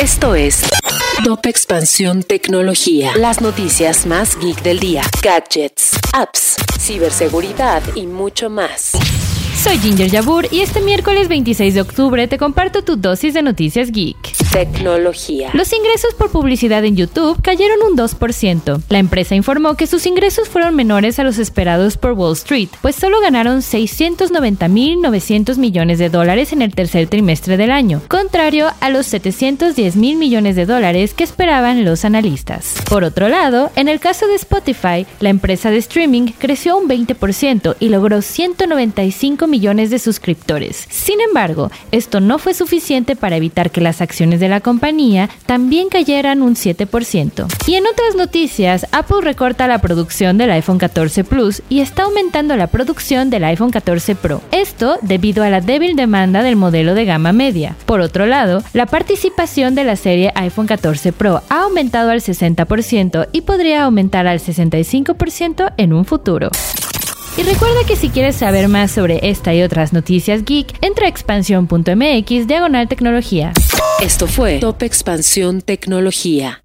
Esto es Top Expansión Tecnología. Las noticias más geek del día. Gadgets, apps, ciberseguridad y mucho más. Soy Ginger Yabur y este miércoles 26 de octubre te comparto tu dosis de noticias geek. Los ingresos por publicidad en YouTube cayeron un 2%. La empresa informó que sus ingresos fueron menores a los esperados por Wall Street, pues solo ganaron 690.900 millones de dólares en el tercer trimestre del año, contrario a los 710 mil millones de dólares que esperaban los analistas. Por otro lado, en el caso de Spotify, la empresa de streaming creció un 20% y logró 195 millones de suscriptores. Sin embargo, esto no fue suficiente para evitar que las acciones la compañía también cayeran un 7%. Y en otras noticias, Apple recorta la producción del iPhone 14 Plus y está aumentando la producción del iPhone 14 Pro. Esto debido a la débil demanda del modelo de gama media. Por otro lado, la participación de la serie iPhone 14 Pro ha aumentado al 60% y podría aumentar al 65% en un futuro. Y recuerda que si quieres saber más sobre esta y otras noticias geek, entra a expansión.mx diagonal tecnología. Esto fue Top Expansión Tecnología.